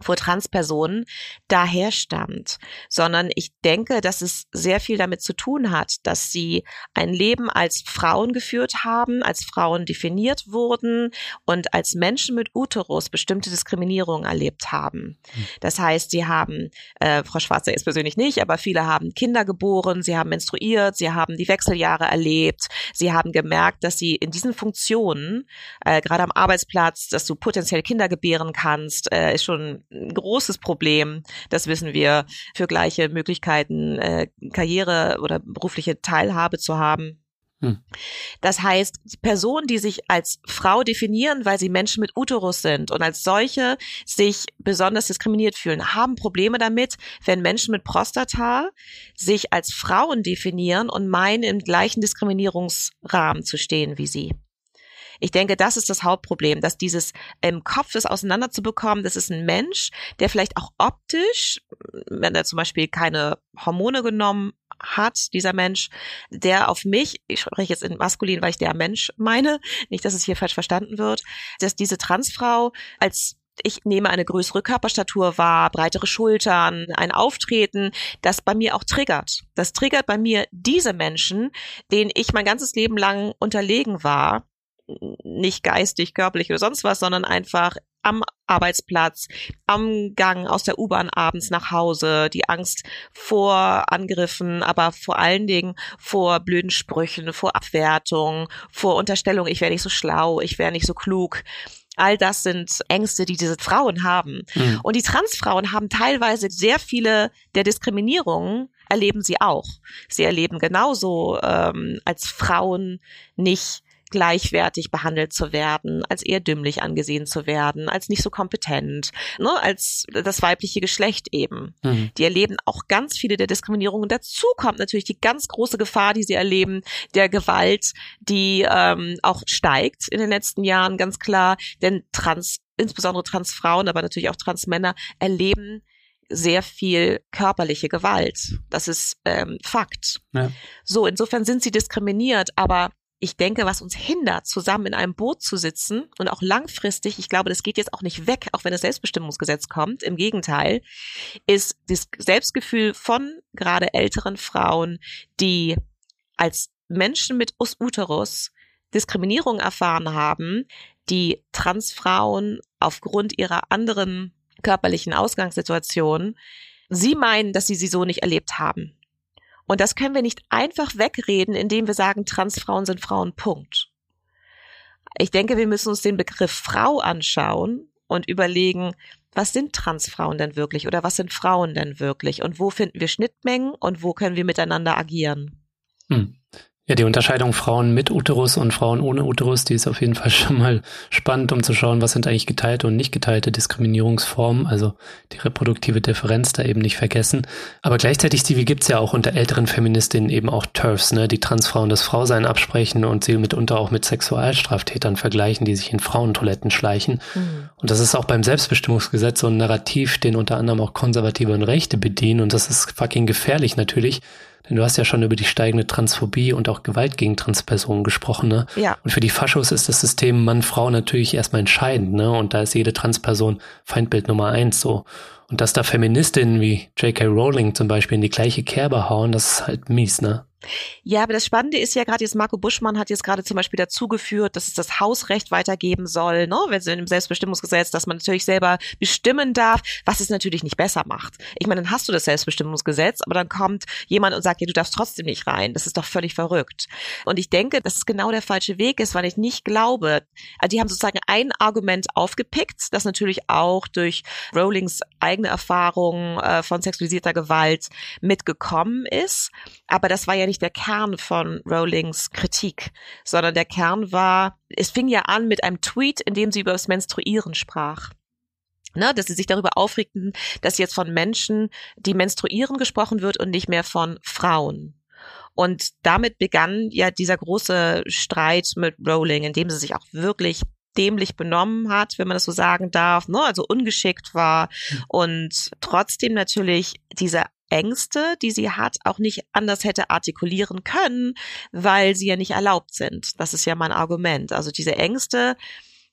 vor Transpersonen daher stammt, sondern ich denke, dass es sehr viel damit zu tun hat, dass sie ein Leben als Frauen geführt haben, als Frauen definiert wurden und als Menschen mit Uterus bestimmte Diskriminierungen erlebt haben. Hm. Das heißt, sie haben, äh, Frau Schwarzer ist persönlich nicht, aber viele haben Kinder geboren, sie haben menstruiert, sie haben die Wechseljahre erlebt, sie haben gemerkt, dass sie in diesen Funktionen, äh, gerade am Arbeitsplatz, dass du potenziell Kinder gebären kannst, äh, ist schon ein großes Problem, das wissen wir, für gleiche Möglichkeiten, äh, Karriere oder berufliche Teilhabe zu haben. Hm. Das heißt, Personen, die sich als Frau definieren, weil sie Menschen mit Uterus sind und als solche sich besonders diskriminiert fühlen, haben Probleme damit, wenn Menschen mit Prostata sich als Frauen definieren und meinen, im gleichen Diskriminierungsrahmen zu stehen wie sie. Ich denke, das ist das Hauptproblem, dass dieses im Kopf das auseinanderzubekommen, das ist ein Mensch, der vielleicht auch optisch, wenn er zum Beispiel keine Hormone genommen hat, dieser Mensch, der auf mich, ich spreche jetzt in maskulin, weil ich der Mensch meine, nicht, dass es hier falsch verstanden wird, dass diese Transfrau als ich nehme eine größere Körperstatur wahr, breitere Schultern, ein Auftreten, das bei mir auch triggert. Das triggert bei mir diese Menschen, denen ich mein ganzes Leben lang unterlegen war, nicht geistig, körperlich oder sonst was, sondern einfach am Arbeitsplatz, am Gang aus der U-Bahn abends nach Hause, die Angst vor Angriffen, aber vor allen Dingen vor blöden Sprüchen, vor Abwertung, vor Unterstellung, ich wäre nicht so schlau, ich wäre nicht so klug. All das sind Ängste, die diese Frauen haben. Mhm. Und die Transfrauen haben teilweise sehr viele der Diskriminierungen erleben sie auch. Sie erleben genauso ähm, als Frauen nicht gleichwertig behandelt zu werden, als eher dümmlich angesehen zu werden, als nicht so kompetent, ne, als das weibliche Geschlecht eben. Mhm. Die erleben auch ganz viele der Diskriminierungen. Dazu kommt natürlich die ganz große Gefahr, die sie erleben, der Gewalt, die ähm, auch steigt in den letzten Jahren, ganz klar. Denn Trans insbesondere Transfrauen, aber natürlich auch Transmänner erleben sehr viel körperliche Gewalt. Das ist ähm, Fakt. Ja. So, insofern sind sie diskriminiert, aber ich denke, was uns hindert, zusammen in einem Boot zu sitzen und auch langfristig, ich glaube, das geht jetzt auch nicht weg, auch wenn das Selbstbestimmungsgesetz kommt, im Gegenteil, ist das Selbstgefühl von gerade älteren Frauen, die als Menschen mit Uterus Diskriminierung erfahren haben, die Transfrauen aufgrund ihrer anderen körperlichen Ausgangssituation, sie meinen, dass sie sie so nicht erlebt haben. Und das können wir nicht einfach wegreden, indem wir sagen, Transfrauen sind Frauen, Punkt. Ich denke, wir müssen uns den Begriff Frau anschauen und überlegen, was sind Transfrauen denn wirklich oder was sind Frauen denn wirklich und wo finden wir Schnittmengen und wo können wir miteinander agieren. Hm. Ja, die Unterscheidung Frauen mit Uterus und Frauen ohne Uterus, die ist auf jeden Fall schon mal spannend, um zu schauen, was sind eigentlich geteilte und nicht geteilte Diskriminierungsformen, also die reproduktive Differenz da eben nicht vergessen. Aber gleichzeitig, Stevie, gibt's ja auch unter älteren Feministinnen eben auch TERFs, ne, die Transfrauen das Frausein absprechen und sie mitunter auch mit Sexualstraftätern vergleichen, die sich in Frauentoiletten schleichen. Mhm. Und das ist auch beim Selbstbestimmungsgesetz so ein Narrativ, den unter anderem auch Konservative und Rechte bedienen und das ist fucking gefährlich natürlich, denn du hast ja schon über die steigende Transphobie und auch Gewalt gegen Transpersonen gesprochen, ne? Ja. Und für die Faschos ist das System Mann-Frau natürlich erstmal entscheidend, ne? Und da ist jede Transperson Feindbild Nummer eins so. Und dass da Feministinnen wie J.K. Rowling zum Beispiel in die gleiche Kerbe hauen, das ist halt mies, ne? Ja, aber das Spannende ist ja gerade jetzt, Marco Buschmann hat jetzt gerade zum Beispiel dazu geführt, dass es das Hausrecht weitergeben soll, ne, wenn sie im Selbstbestimmungsgesetz, dass man natürlich selber bestimmen darf, was es natürlich nicht besser macht. Ich meine, dann hast du das Selbstbestimmungsgesetz, aber dann kommt jemand und sagt, ja, du darfst trotzdem nicht rein. Das ist doch völlig verrückt. Und ich denke, dass es genau der falsche Weg ist, weil ich nicht glaube, also die haben sozusagen ein Argument aufgepickt, das natürlich auch durch Rowlings eigene Erfahrung äh, von sexualisierter Gewalt mitgekommen ist. Aber das war ja nicht der Kern von Rowlings Kritik, sondern der Kern war, es fing ja an mit einem Tweet, in dem sie über das Menstruieren sprach. Ne, dass sie sich darüber aufregten, dass jetzt von Menschen, die menstruieren, gesprochen wird und nicht mehr von Frauen. Und damit begann ja dieser große Streit mit Rowling, in dem sie sich auch wirklich dämlich benommen hat, wenn man das so sagen darf, ne? also ungeschickt war hm. und trotzdem natürlich diese Ängste, die sie hat, auch nicht anders hätte artikulieren können, weil sie ja nicht erlaubt sind. Das ist ja mein Argument. Also diese Ängste,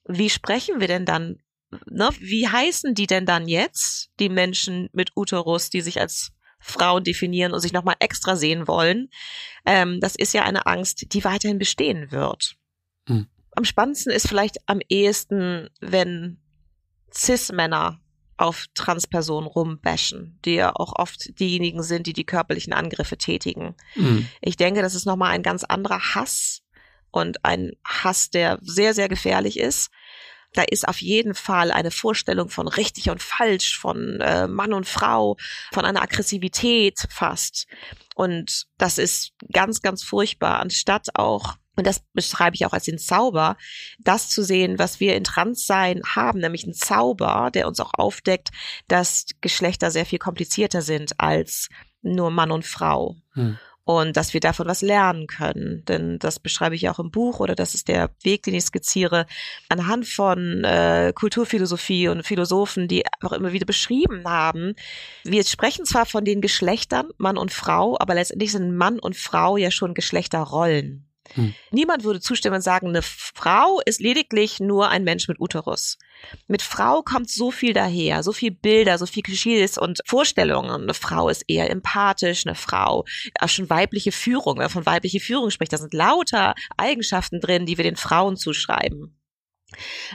wie sprechen wir denn dann, ne? wie heißen die denn dann jetzt, die Menschen mit Uterus, die sich als Frauen definieren und sich nochmal extra sehen wollen? Ähm, das ist ja eine Angst, die weiterhin bestehen wird. Hm. Am spannendsten ist vielleicht am ehesten, wenn Cis-Männer auf Transpersonen rumbashen, die ja auch oft diejenigen sind, die die körperlichen Angriffe tätigen. Mhm. Ich denke, das ist nochmal ein ganz anderer Hass und ein Hass, der sehr, sehr gefährlich ist. Da ist auf jeden Fall eine Vorstellung von richtig und falsch, von äh, Mann und Frau, von einer Aggressivität fast. Und das ist ganz, ganz furchtbar, anstatt auch und das beschreibe ich auch als den Zauber, das zu sehen, was wir in Transsein haben, nämlich einen Zauber, der uns auch aufdeckt, dass Geschlechter sehr viel komplizierter sind als nur Mann und Frau. Hm. Und dass wir davon was lernen können. Denn das beschreibe ich auch im Buch oder das ist der Weg, den ich skizziere, anhand von äh, Kulturphilosophie und Philosophen, die auch immer wieder beschrieben haben. Wir sprechen zwar von den Geschlechtern, Mann und Frau, aber letztendlich sind Mann und Frau ja schon Geschlechterrollen. Hm. Niemand würde zustimmen und sagen, eine Frau ist lediglich nur ein Mensch mit Uterus. Mit Frau kommt so viel daher, so viel Bilder, so viel Klischees und Vorstellungen. Eine Frau ist eher empathisch, eine Frau, auch schon weibliche Führung, wenn man von weiblicher Führung spricht, da sind lauter Eigenschaften drin, die wir den Frauen zuschreiben.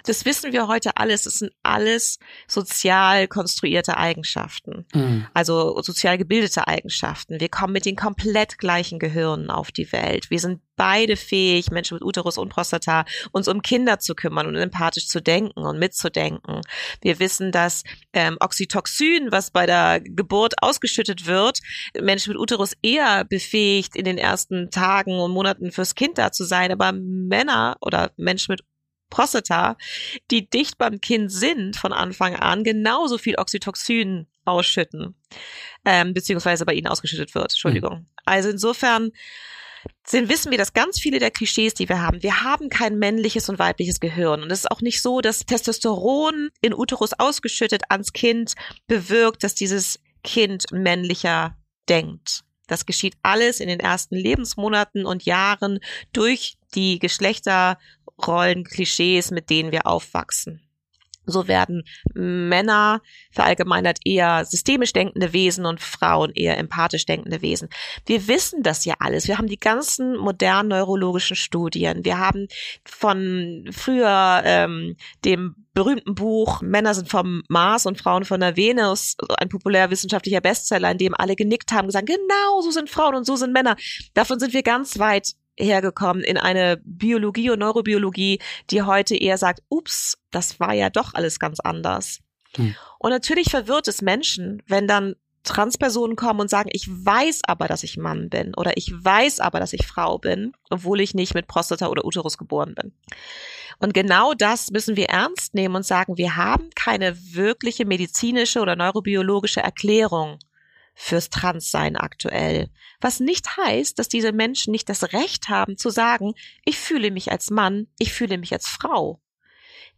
Das wissen wir heute alles. Es sind alles sozial konstruierte Eigenschaften. Mhm. Also sozial gebildete Eigenschaften. Wir kommen mit den komplett gleichen Gehirnen auf die Welt. Wir sind beide fähig, Menschen mit Uterus und Prostata, uns um Kinder zu kümmern und empathisch zu denken und mitzudenken. Wir wissen, dass ähm, Oxytocin, was bei der Geburt ausgeschüttet wird, Menschen mit Uterus eher befähigt, in den ersten Tagen und Monaten fürs Kind da zu sein. Aber Männer oder Menschen mit Prostata, die dicht beim Kind sind von Anfang an, genauso viel Oxytocin ausschütten, ähm, beziehungsweise bei ihnen ausgeschüttet wird. Entschuldigung. Mhm. Also insofern, sind, wissen wir, dass ganz viele der Klischees, die wir haben, wir haben kein männliches und weibliches Gehirn. Und es ist auch nicht so, dass Testosteron in Uterus ausgeschüttet ans Kind bewirkt, dass dieses Kind männlicher denkt. Das geschieht alles in den ersten Lebensmonaten und Jahren durch die Geschlechterrollen, Klischees, mit denen wir aufwachsen. So werden Männer verallgemeinert eher systemisch denkende Wesen und Frauen eher empathisch denkende Wesen. Wir wissen das ja alles. Wir haben die ganzen modernen neurologischen Studien. Wir haben von früher ähm, dem berühmten Buch Männer sind vom Mars und Frauen von der Venus, ein populärwissenschaftlicher Bestseller, in dem alle genickt haben, gesagt, genau, so sind Frauen und so sind Männer. Davon sind wir ganz weit hergekommen in eine Biologie und Neurobiologie, die heute eher sagt, ups, das war ja doch alles ganz anders. Hm. Und natürlich verwirrt es Menschen, wenn dann Transpersonen kommen und sagen, ich weiß aber, dass ich Mann bin oder ich weiß aber, dass ich Frau bin, obwohl ich nicht mit Prostata oder Uterus geboren bin. Und genau das müssen wir ernst nehmen und sagen, wir haben keine wirkliche medizinische oder neurobiologische Erklärung fürs Transsein aktuell. Was nicht heißt, dass diese Menschen nicht das Recht haben zu sagen, ich fühle mich als Mann, ich fühle mich als Frau.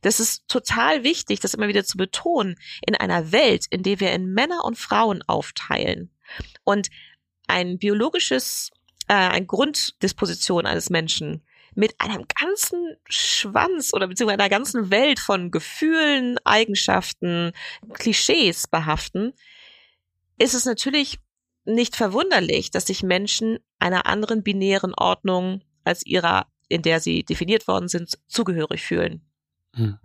Das ist total wichtig, das immer wieder zu betonen, in einer Welt, in der wir in Männer und Frauen aufteilen. Und ein biologisches, äh, ein Grunddisposition eines Menschen mit einem ganzen Schwanz oder beziehungsweise einer ganzen Welt von Gefühlen, Eigenschaften, Klischees behaften, ist es natürlich nicht verwunderlich, dass sich Menschen einer anderen binären Ordnung als ihrer, in der sie definiert worden sind, zugehörig fühlen. Hm.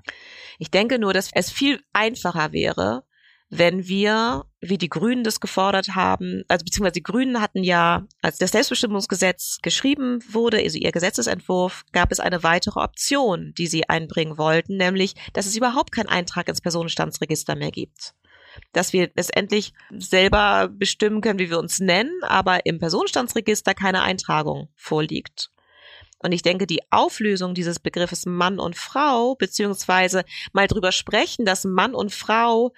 Ich denke nur, dass es viel einfacher wäre, wenn wir, wie die Grünen das gefordert haben, also beziehungsweise die Grünen hatten ja, als das Selbstbestimmungsgesetz geschrieben wurde, also ihr Gesetzesentwurf, gab es eine weitere Option, die sie einbringen wollten, nämlich, dass es überhaupt keinen Eintrag ins Personenstandsregister mehr gibt dass wir es endlich selber bestimmen können, wie wir uns nennen, aber im Personenstandsregister keine Eintragung vorliegt. Und ich denke, die Auflösung dieses Begriffes Mann und Frau, beziehungsweise mal drüber sprechen, dass Mann und Frau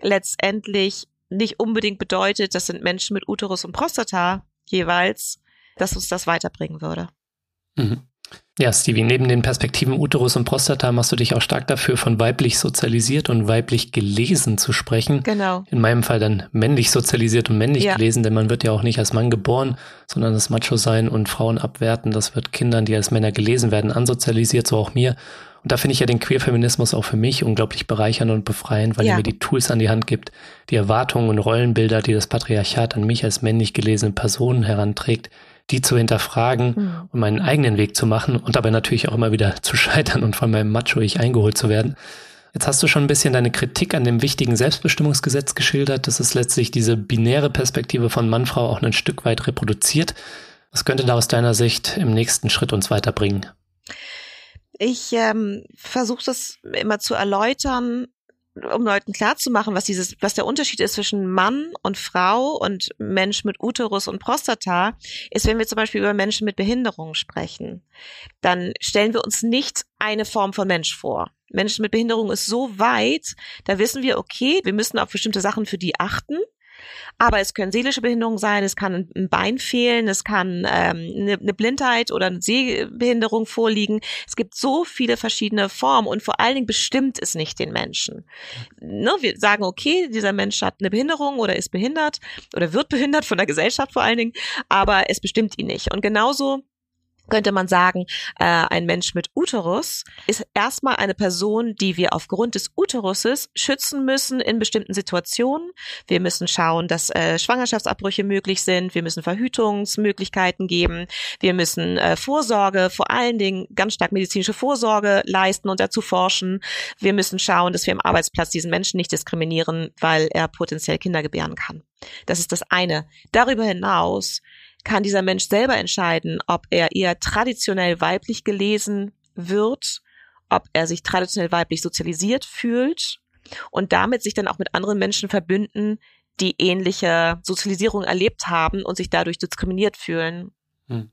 letztendlich nicht unbedingt bedeutet, das sind Menschen mit Uterus und Prostata jeweils, dass uns das weiterbringen würde. Mhm. Ja, Stevie, neben den Perspektiven Uterus und Prostata machst du dich auch stark dafür, von weiblich sozialisiert und weiblich gelesen zu sprechen. Genau. In meinem Fall dann männlich sozialisiert und männlich ja. gelesen, denn man wird ja auch nicht als Mann geboren, sondern das Macho sein und Frauen abwerten. Das wird Kindern, die als Männer gelesen werden, ansozialisiert, so auch mir. Und da finde ich ja den Queerfeminismus auch für mich unglaublich bereichernd und befreiend, weil ja. er mir die Tools an die Hand gibt, die Erwartungen und Rollenbilder, die das Patriarchat an mich als männlich gelesene Person heranträgt, die zu hinterfragen mhm. und meinen eigenen Weg zu machen und dabei natürlich auch immer wieder zu scheitern und von meinem Macho-Ich eingeholt zu werden. Jetzt hast du schon ein bisschen deine Kritik an dem wichtigen Selbstbestimmungsgesetz geschildert, dass es letztlich diese binäre Perspektive von Mann-Frau auch ein Stück weit reproduziert. Was könnte da aus deiner Sicht im nächsten Schritt uns weiterbringen? Ich ähm, versuche das immer zu erläutern, um Leuten klarzumachen, was dieses, was der Unterschied ist zwischen Mann und Frau und Mensch mit Uterus und Prostata, ist, wenn wir zum Beispiel über Menschen mit Behinderungen sprechen, dann stellen wir uns nicht eine Form von Mensch vor. Menschen mit Behinderung ist so weit, da wissen wir, okay, wir müssen auf bestimmte Sachen für die achten. Aber es können seelische Behinderungen sein, es kann ein Bein fehlen, es kann ähm, eine, eine Blindheit oder eine Sehbehinderung vorliegen. Es gibt so viele verschiedene Formen und vor allen Dingen bestimmt es nicht den Menschen. Ne, wir sagen, okay, dieser Mensch hat eine Behinderung oder ist behindert oder wird behindert von der Gesellschaft vor allen Dingen, aber es bestimmt ihn nicht. Und genauso könnte man sagen, äh, ein Mensch mit Uterus ist erstmal eine Person, die wir aufgrund des Uteruses schützen müssen in bestimmten Situationen. Wir müssen schauen, dass äh, Schwangerschaftsabbrüche möglich sind. Wir müssen Verhütungsmöglichkeiten geben. Wir müssen äh, Vorsorge, vor allen Dingen ganz stark medizinische Vorsorge leisten und dazu forschen. Wir müssen schauen, dass wir im Arbeitsplatz diesen Menschen nicht diskriminieren, weil er potenziell Kinder gebären kann. Das ist das eine. Darüber hinaus kann dieser Mensch selber entscheiden, ob er eher traditionell weiblich gelesen wird, ob er sich traditionell weiblich sozialisiert fühlt und damit sich dann auch mit anderen Menschen verbünden, die ähnliche Sozialisierung erlebt haben und sich dadurch diskriminiert fühlen. Hm.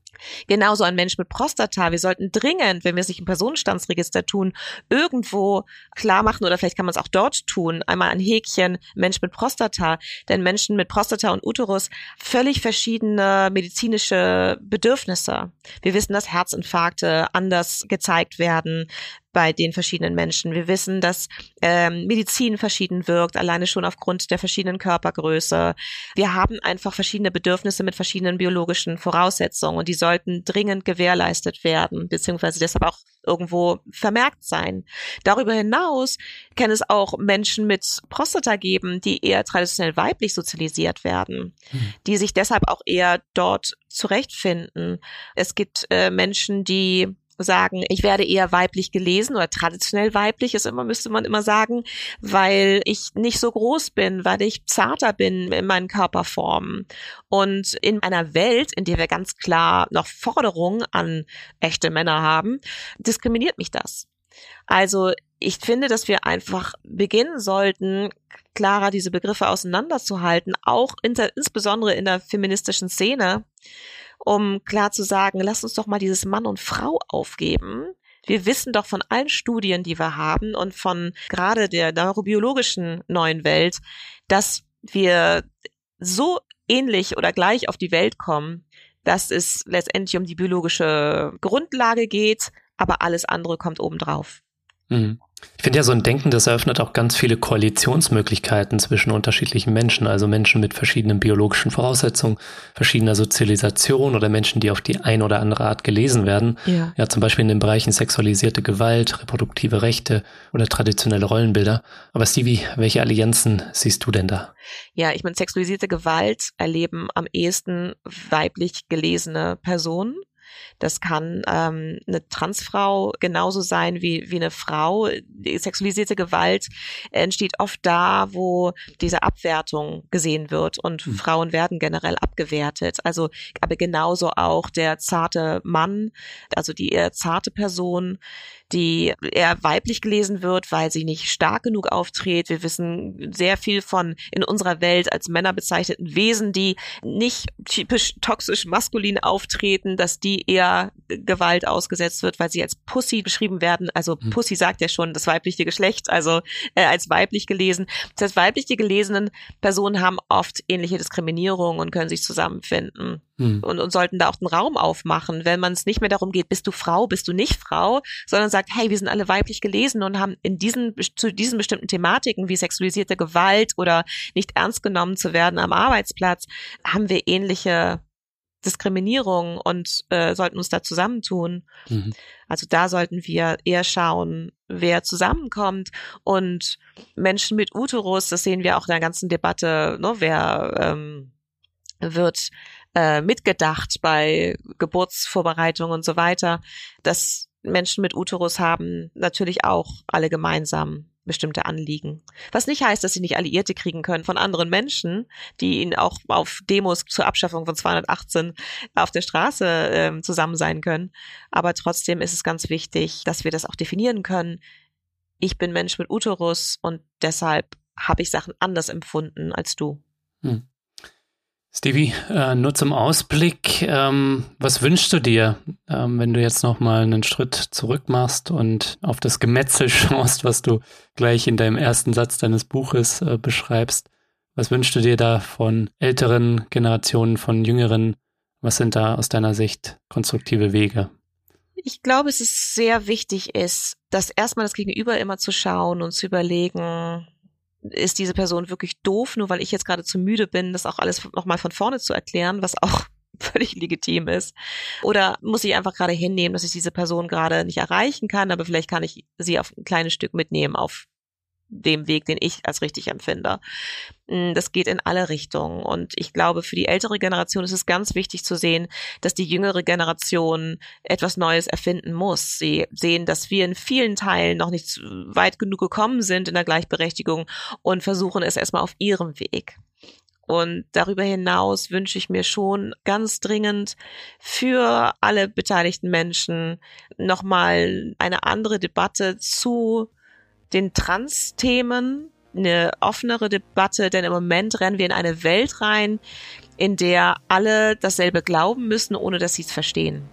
Genauso ein Mensch mit Prostata. Wir sollten dringend, wenn wir es nicht im Personenstandsregister tun, irgendwo klar machen oder vielleicht kann man es auch dort tun, einmal ein Häkchen Mensch mit Prostata. Denn Menschen mit Prostata und Uterus völlig verschiedene medizinische Bedürfnisse. Wir wissen, dass Herzinfarkte anders gezeigt werden, bei den verschiedenen Menschen. Wir wissen, dass ähm, Medizin verschieden wirkt, alleine schon aufgrund der verschiedenen Körpergröße. Wir haben einfach verschiedene Bedürfnisse mit verschiedenen biologischen Voraussetzungen und die sollten dringend gewährleistet werden, beziehungsweise deshalb auch irgendwo vermerkt sein. Darüber hinaus kann es auch Menschen mit Prostata geben, die eher traditionell weiblich sozialisiert werden, mhm. die sich deshalb auch eher dort zurechtfinden. Es gibt äh, Menschen, die sagen, ich werde eher weiblich gelesen oder traditionell weiblich ist immer, müsste man immer sagen, weil ich nicht so groß bin, weil ich zarter bin in meinen Körperformen. Und in einer Welt, in der wir ganz klar noch Forderungen an echte Männer haben, diskriminiert mich das. Also ich finde, dass wir einfach beginnen sollten, klarer diese Begriffe auseinanderzuhalten, auch inter, insbesondere in der feministischen Szene um klar zu sagen, lass uns doch mal dieses Mann und Frau aufgeben. Wir wissen doch von allen Studien, die wir haben und von gerade der neurobiologischen neuen Welt, dass wir so ähnlich oder gleich auf die Welt kommen, dass es letztendlich um die biologische Grundlage geht, aber alles andere kommt obendrauf. Mhm. Ich finde ja, so ein Denken, das eröffnet auch ganz viele Koalitionsmöglichkeiten zwischen unterschiedlichen Menschen, also Menschen mit verschiedenen biologischen Voraussetzungen, verschiedener Sozialisation oder Menschen, die auf die eine oder andere Art gelesen werden. Ja. ja, zum Beispiel in den Bereichen sexualisierte Gewalt, reproduktive Rechte oder traditionelle Rollenbilder. Aber Stevie, welche Allianzen siehst du denn da? Ja, ich meine, sexualisierte Gewalt erleben am ehesten weiblich gelesene Personen. Das kann ähm, eine Transfrau genauso sein wie, wie eine Frau. Die sexualisierte Gewalt entsteht oft da, wo diese Abwertung gesehen wird und mhm. Frauen werden generell abgewertet. Also, aber genauso auch der zarte Mann, also die eher zarte Person, die eher weiblich gelesen wird, weil sie nicht stark genug auftritt. Wir wissen sehr viel von in unserer Welt als Männer bezeichneten Wesen, die nicht typisch toxisch maskulin auftreten, dass die eher Gewalt ausgesetzt wird, weil sie als Pussy beschrieben werden. Also hm. Pussy sagt ja schon das weibliche Geschlecht, also äh, als weiblich gelesen. Das heißt, weiblich gelesenen Personen haben oft ähnliche Diskriminierungen und können sich zusammenfinden hm. und, und sollten da auch den Raum aufmachen, wenn man es nicht mehr darum geht, bist du Frau, bist du nicht Frau, sondern sagt, hey, wir sind alle weiblich gelesen und haben in diesen zu diesen bestimmten Thematiken wie sexualisierte Gewalt oder nicht ernst genommen zu werden am Arbeitsplatz, haben wir ähnliche Diskriminierung und äh, sollten uns da zusammentun. Mhm. Also da sollten wir eher schauen, wer zusammenkommt und Menschen mit Uterus, das sehen wir auch in der ganzen Debatte, ne, wer ähm, wird äh, mitgedacht bei Geburtsvorbereitung und so weiter. dass Menschen mit Uterus haben natürlich auch alle gemeinsam bestimmte Anliegen. Was nicht heißt, dass sie nicht Alliierte kriegen können von anderen Menschen, die ihnen auch auf Demos zur Abschaffung von 218 auf der Straße äh, zusammen sein können. Aber trotzdem ist es ganz wichtig, dass wir das auch definieren können. Ich bin Mensch mit Uterus und deshalb habe ich Sachen anders empfunden als du. Hm. Stevie, äh, nur zum Ausblick, ähm, was wünschst du dir, ähm, wenn du jetzt nochmal einen Schritt zurück machst und auf das Gemetzel schaust, was du gleich in deinem ersten Satz deines Buches äh, beschreibst? Was wünschst du dir da von älteren Generationen, von jüngeren? Was sind da aus deiner Sicht konstruktive Wege? Ich glaube, es ist sehr wichtig ist, dass erstmal das Gegenüber immer zu schauen und zu überlegen, ist diese Person wirklich doof, nur weil ich jetzt gerade zu müde bin, das auch alles nochmal von vorne zu erklären, was auch völlig legitim ist. Oder muss ich einfach gerade hinnehmen, dass ich diese Person gerade nicht erreichen kann, aber vielleicht kann ich sie auf ein kleines Stück mitnehmen auf dem Weg, den ich als richtig empfinde. Mm, das geht in alle Richtungen. Und ich glaube, für die ältere Generation ist es ganz wichtig zu sehen, dass die jüngere Generation etwas Neues erfinden muss. Sie sehen, dass wir in vielen Teilen noch nicht weit genug gekommen sind in der Gleichberechtigung und versuchen es erstmal auf ihrem Weg. Und darüber hinaus wünsche ich mir schon ganz dringend für alle beteiligten Menschen nochmal eine andere Debatte zu den Trans-Themen eine offenere Debatte, denn im Moment rennen wir in eine Welt rein, in der alle dasselbe glauben müssen, ohne dass sie es verstehen.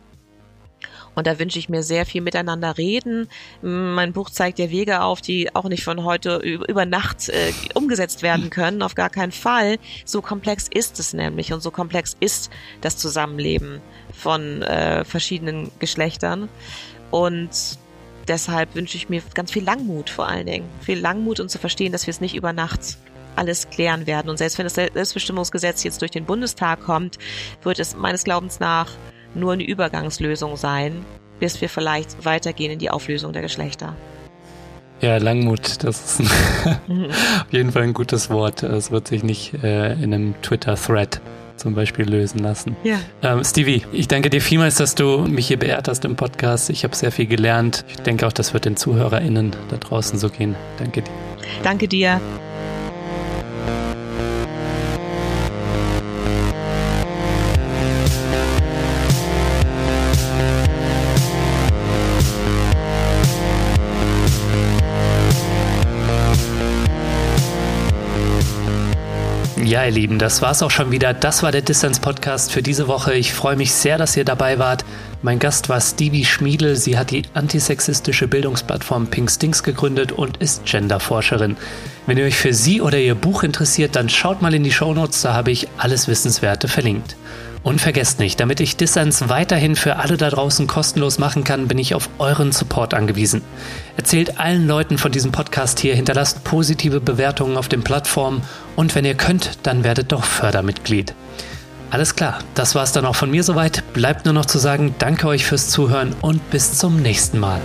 Und da wünsche ich mir sehr viel miteinander reden. Mein Buch zeigt ja Wege auf, die auch nicht von heute über Nacht äh, umgesetzt werden können. Auf gar keinen Fall. So komplex ist es nämlich und so komplex ist das Zusammenleben von äh, verschiedenen Geschlechtern. Und deshalb wünsche ich mir ganz viel Langmut vor allen Dingen. Viel Langmut und zu verstehen, dass wir es nicht über Nacht alles klären werden. Und selbst wenn das Selbstbestimmungsgesetz jetzt durch den Bundestag kommt, wird es meines Glaubens nach nur eine Übergangslösung sein, bis wir vielleicht weitergehen in die Auflösung der Geschlechter. Ja, Langmut, das ist auf jeden Fall ein gutes Wort. Es wird sich nicht äh, in einem Twitter-Thread zum Beispiel lösen lassen. Ja. Ähm, Stevie, ich danke dir vielmals, dass du mich hier beehrt hast im Podcast. Ich habe sehr viel gelernt. Ich denke auch, das wird den ZuhörerInnen da draußen so gehen. Danke dir. Danke dir. Ihr Lieben, das war's auch schon wieder. Das war der Distance Podcast für diese Woche. Ich freue mich sehr, dass ihr dabei wart. Mein Gast war Stevie Schmiedel. Sie hat die antisexistische Bildungsplattform Pink Stinks gegründet und ist Genderforscherin. Wenn ihr euch für sie oder ihr Buch interessiert, dann schaut mal in die Shownotes, da habe ich alles Wissenswerte verlinkt. Und vergesst nicht, damit ich Dissens weiterhin für alle da draußen kostenlos machen kann, bin ich auf euren Support angewiesen. Erzählt allen Leuten von diesem Podcast hier, hinterlasst positive Bewertungen auf den Plattformen und wenn ihr könnt, dann werdet doch Fördermitglied. Alles klar, das war's dann auch von mir soweit. Bleibt nur noch zu sagen, danke euch fürs Zuhören und bis zum nächsten Mal.